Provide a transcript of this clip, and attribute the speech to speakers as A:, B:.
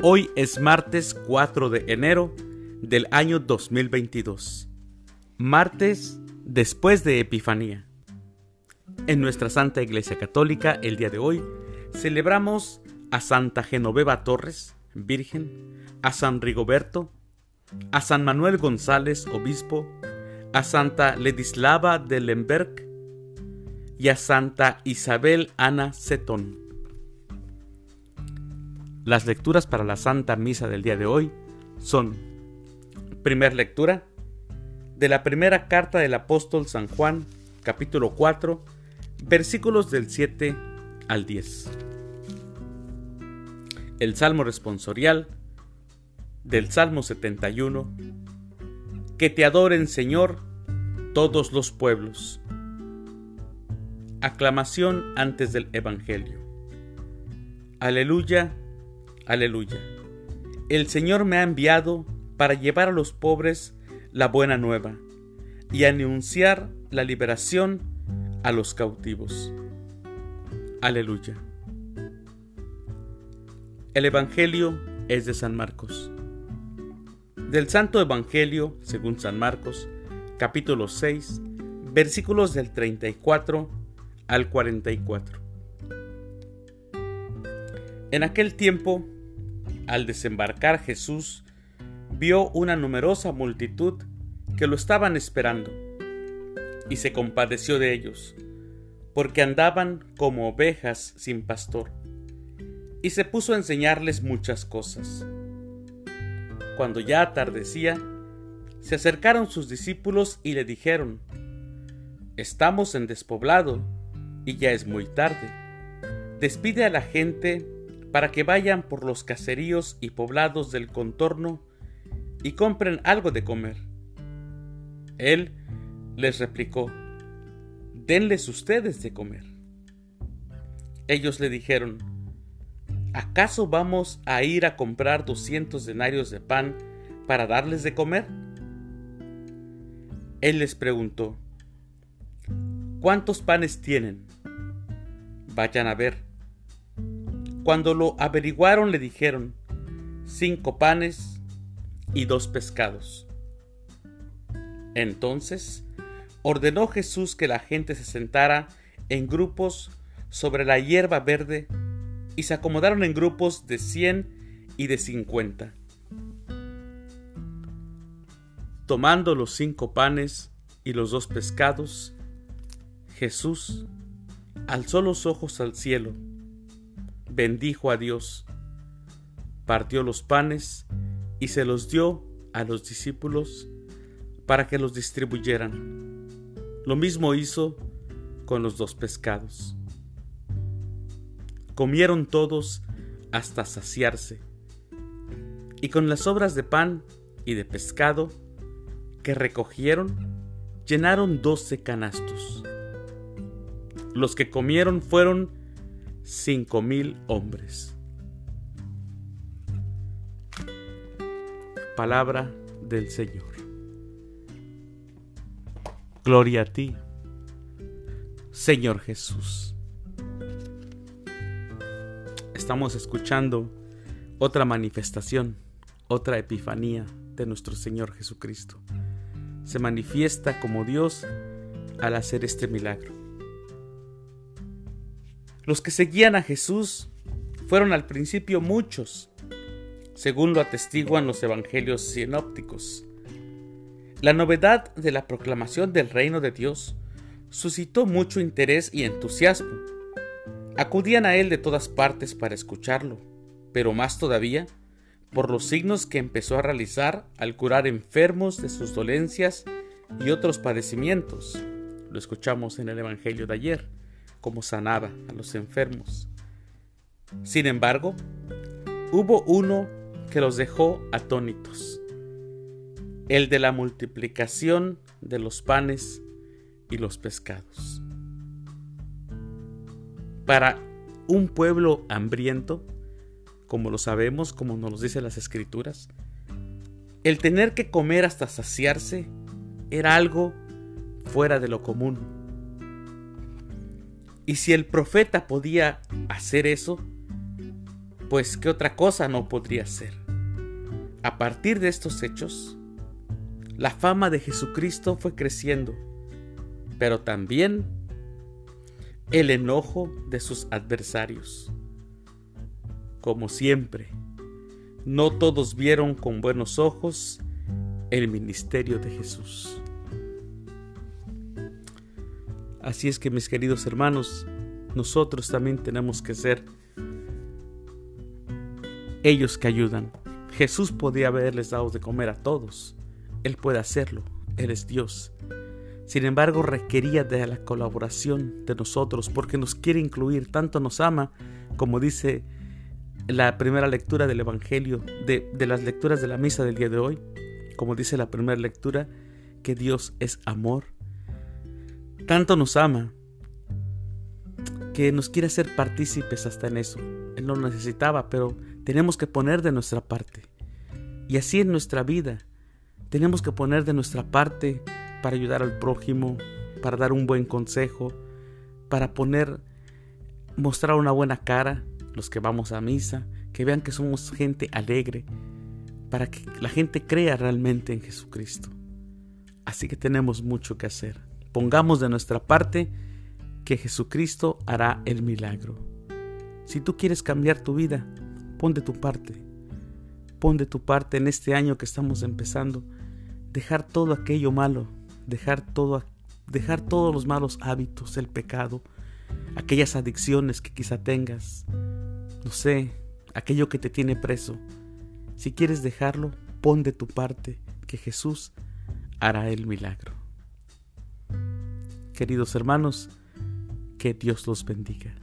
A: Hoy es martes 4 de enero del año 2022. Martes después de Epifanía. En nuestra Santa Iglesia Católica, el día de hoy, celebramos a Santa Genoveva Torres, Virgen, a San Rigoberto, a San Manuel González, Obispo, a Santa Ledislava de Lemberg y a Santa Isabel Ana Setón. Las lecturas para la Santa Misa del día de hoy son, primer lectura, de la primera carta del apóstol San Juan, capítulo 4, versículos del 7 al 10. El Salmo responsorial del Salmo 71. Que te adoren, Señor, todos los pueblos. Aclamación antes del Evangelio. Aleluya, aleluya. El Señor me ha enviado para llevar a los pobres la buena nueva y anunciar la liberación a los cautivos. Aleluya. El Evangelio es de San Marcos. Del Santo Evangelio, según San Marcos, capítulo 6, versículos del 34 al 44. En aquel tiempo, al desembarcar Jesús, vio una numerosa multitud que lo estaban esperando, y se compadeció de ellos, porque andaban como ovejas sin pastor, y se puso a enseñarles muchas cosas. Cuando ya atardecía, se acercaron sus discípulos y le dijeron, Estamos en despoblado y ya es muy tarde. Despide a la gente para que vayan por los caseríos y poblados del contorno y compren algo de comer. Él les replicó, denles ustedes de comer. Ellos le dijeron, ¿acaso vamos a ir a comprar doscientos denarios de pan para darles de comer? Él les preguntó, ¿cuántos panes tienen? Vayan a ver. Cuando lo averiguaron le dijeron, cinco panes y dos pescados. Entonces ordenó Jesús que la gente se sentara en grupos sobre la hierba verde y se acomodaron en grupos de cien y de cincuenta. Tomando los cinco panes y los dos pescados, Jesús alzó los ojos al cielo, bendijo a Dios, partió los panes y se los dio a los discípulos para que los distribuyeran. Lo mismo hizo con los dos pescados. Comieron todos hasta saciarse, y con las sobras de pan y de pescado que recogieron, llenaron doce canastos. Los que comieron fueron cinco mil hombres. Palabra del Señor. Gloria a ti, Señor Jesús. Estamos escuchando otra manifestación, otra epifanía de nuestro Señor Jesucristo. Se manifiesta como Dios al hacer este milagro. Los que seguían a Jesús fueron al principio muchos, según lo atestiguan los evangelios sinópticos. La novedad de la proclamación del reino de Dios suscitó mucho interés y entusiasmo. Acudían a él de todas partes para escucharlo, pero más todavía por los signos que empezó a realizar al curar enfermos de sus dolencias y otros padecimientos. Lo escuchamos en el Evangelio de ayer, como sanaba a los enfermos. Sin embargo, hubo uno que los dejó atónitos, el de la multiplicación de los panes y los pescados. Para un pueblo hambriento, como lo sabemos, como nos lo dicen las escrituras, el tener que comer hasta saciarse era algo fuera de lo común. Y si el profeta podía hacer eso, pues ¿qué otra cosa no podría ser? A partir de estos hechos, la fama de Jesucristo fue creciendo, pero también el enojo de sus adversarios. Como siempre, no todos vieron con buenos ojos el ministerio de Jesús. Así es que mis queridos hermanos, nosotros también tenemos que ser ellos que ayudan. Jesús podía haberles dado de comer a todos. Él puede hacerlo. Él es Dios. Sin embargo, requería de la colaboración de nosotros porque nos quiere incluir, tanto nos ama, como dice la primera lectura del Evangelio, de, de las lecturas de la misa del día de hoy, como dice la primera lectura, que Dios es amor. Tanto nos ama que nos quiere hacer partícipes hasta en eso. Él no lo necesitaba, pero tenemos que poner de nuestra parte. Y así en nuestra vida, tenemos que poner de nuestra parte para ayudar al prójimo, para dar un buen consejo, para poner, mostrar una buena cara, los que vamos a misa, que vean que somos gente alegre, para que la gente crea realmente en Jesucristo. Así que tenemos mucho que hacer. Pongamos de nuestra parte que Jesucristo hará el milagro. Si tú quieres cambiar tu vida, pon de tu parte. Pon de tu parte en este año que estamos empezando. Dejar todo aquello malo, dejar todo dejar todos los malos hábitos, el pecado, aquellas adicciones que quizá tengas. No sé, aquello que te tiene preso. Si quieres dejarlo, pon de tu parte que Jesús hará el milagro. Queridos hermanos, que Dios los bendiga.